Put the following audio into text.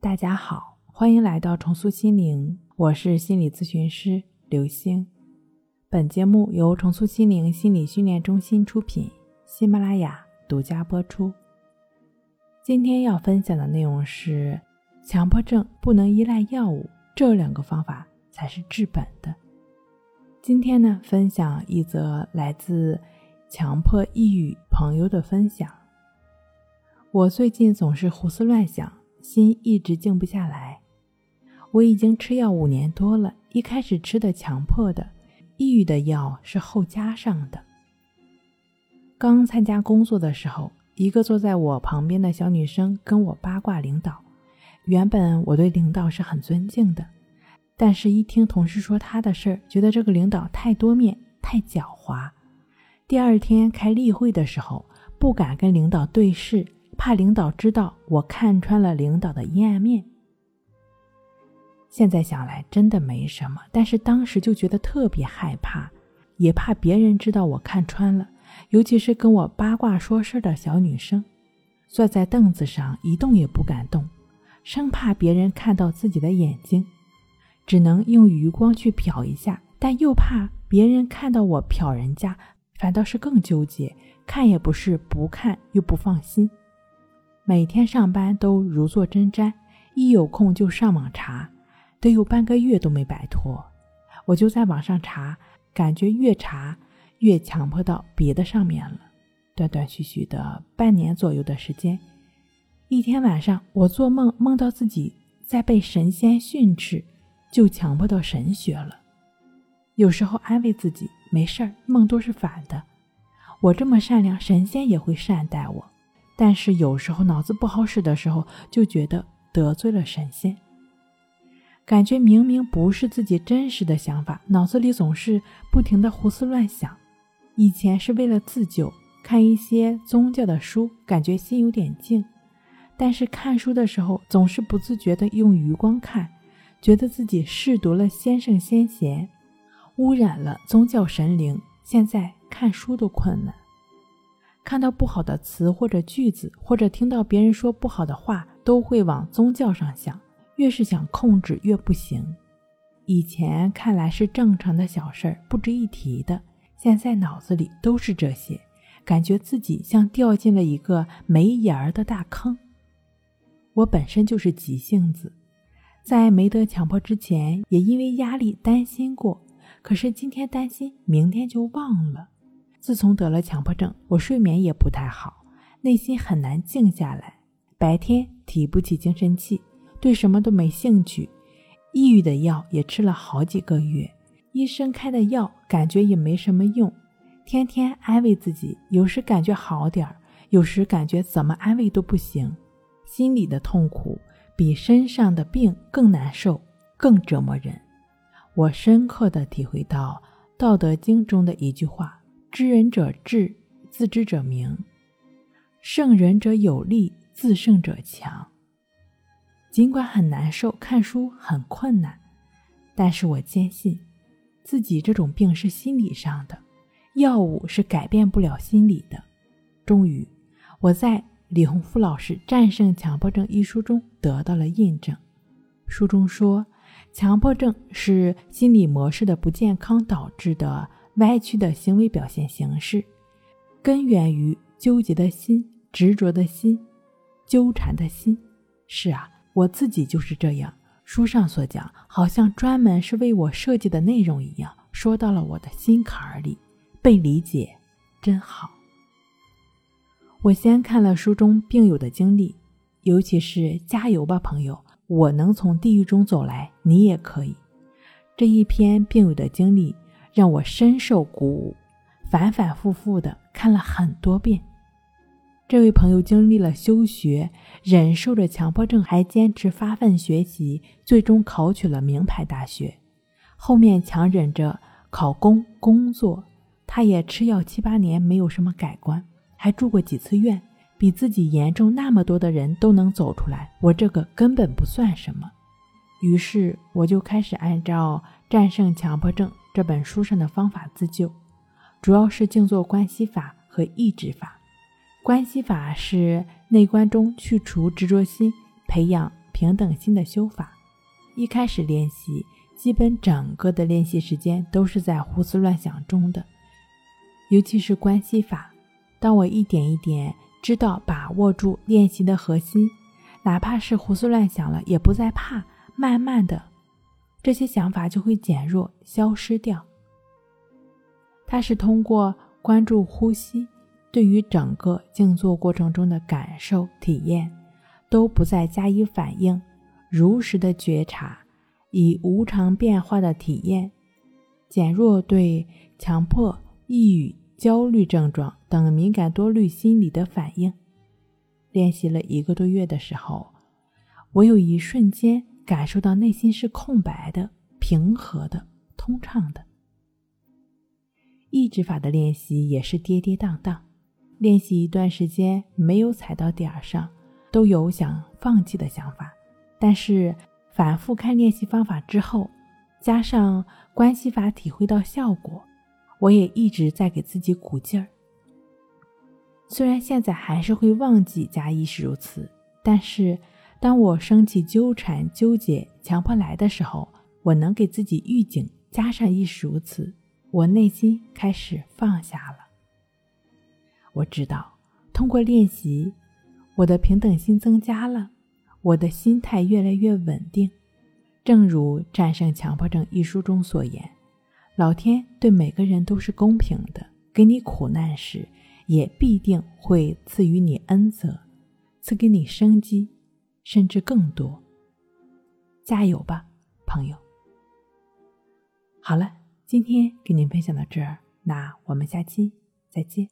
大家好，欢迎来到重塑心灵，我是心理咨询师刘星。本节目由重塑心灵心理训练中心出品，喜马拉雅独家播出。今天要分享的内容是：强迫症不能依赖药物，这两个方法才是治本的。今天呢，分享一则来自强迫抑郁朋友的分享。我最近总是胡思乱想。心一直静不下来。我已经吃药五年多了，一开始吃的强迫的，抑郁的药是后加上的。刚参加工作的时候，一个坐在我旁边的小女生跟我八卦领导。原本我对领导是很尊敬的，但是一听同事说他的事儿，觉得这个领导太多面、太狡猾。第二天开例会的时候，不敢跟领导对视。怕领导知道我看穿了领导的阴暗面。现在想来真的没什么，但是当时就觉得特别害怕，也怕别人知道我看穿了，尤其是跟我八卦说事的小女生，坐在凳子上一动也不敢动，生怕别人看到自己的眼睛，只能用余光去瞟一下，但又怕别人看到我瞟人家，反倒是更纠结，看也不是，不看又不放心。每天上班都如坐针毡，一有空就上网查，得有半个月都没摆脱。我就在网上查，感觉越查越强迫到别的上面了。断断续续的半年左右的时间，一天晚上我做梦梦到自己在被神仙训斥，就强迫到神学了。有时候安慰自己没事儿，梦都是反的。我这么善良，神仙也会善待我。但是有时候脑子不好使的时候，就觉得得罪了神仙，感觉明明不是自己真实的想法，脑子里总是不停的胡思乱想。以前是为了自救，看一些宗教的书，感觉心有点静。但是看书的时候，总是不自觉的用余光看，觉得自己亵渎了先圣先贤，污染了宗教神灵，现在看书都困难。看到不好的词或者句子，或者听到别人说不好的话，都会往宗教上想。越是想控制，越不行。以前看来是正常的小事儿，不值一提的，现在脑子里都是这些，感觉自己像掉进了一个没眼儿的大坑。我本身就是急性子，在没得强迫之前，也因为压力担心过，可是今天担心，明天就忘了。自从得了强迫症，我睡眠也不太好，内心很难静下来。白天提不起精神气，对什么都没兴趣。抑郁的药也吃了好几个月，医生开的药感觉也没什么用。天天安慰自己，有时感觉好点儿，有时感觉怎么安慰都不行。心里的痛苦比身上的病更难受，更折磨人。我深刻的体会到《道德经》中的一句话。知人者智，自知者明；胜人者有力，自胜者强。尽管很难受，看书很困难，但是我坚信自己这种病是心理上的，药物是改变不了心理的。终于，我在李洪福老师《战胜强迫症》一书中得到了印证。书中说，强迫症是心理模式的不健康导致的。歪曲的行为表现形式，根源于纠结的心、执着的心、纠缠的心。是啊，我自己就是这样。书上所讲，好像专门是为我设计的内容一样，说到了我的心坎儿里，被理解真好。我先看了书中病友的经历，尤其是“加油吧，朋友，我能从地狱中走来，你也可以”这一篇病友的经历。让我深受鼓舞，反反复复的看了很多遍。这位朋友经历了休学，忍受着强迫症，还坚持发奋学习，最终考取了名牌大学。后面强忍着考公工作，他也吃药七八年，没有什么改观，还住过几次院。比自己严重那么多的人都能走出来，我这个根本不算什么。于是我就开始按照战胜强迫症。这本书上的方法自救，主要是静坐观息法和意志法。观息法是内观中去除执着心，培养平等心的修法。一开始练习，基本整个的练习时间都是在胡思乱想中的，尤其是关系法。当我一点一点知道把握住练习的核心，哪怕是胡思乱想了，也不再怕。慢慢的，这些想法就会减弱、消失掉。它是通过关注呼吸，对于整个静坐过程中的感受、体验，都不再加以反应，如实的觉察，以无常变化的体验，减弱对强迫、抑郁、焦虑症状等敏感多虑心理的反应。练习了一个多月的时候，我有一瞬间。感受到内心是空白的、平和的、通畅的。意志法的练习也是跌跌宕宕，练习一段时间没有踩到点儿上，都有想放弃的想法。但是反复看练习方法之后，加上关系法体会到效果，我也一直在给自己鼓劲儿。虽然现在还是会忘记加亦是如此，但是。当我升起纠缠、纠结、强迫来的时候，我能给自己预警，加上亦是如此，我内心开始放下了。我知道，通过练习，我的平等心增加了，我的心态越来越稳定。正如《战胜强迫症》一书中所言，老天对每个人都是公平的，给你苦难时，也必定会赐予你恩泽，赐给你生机。甚至更多，加油吧，朋友！好了，今天给您分享到这儿，那我们下期再见。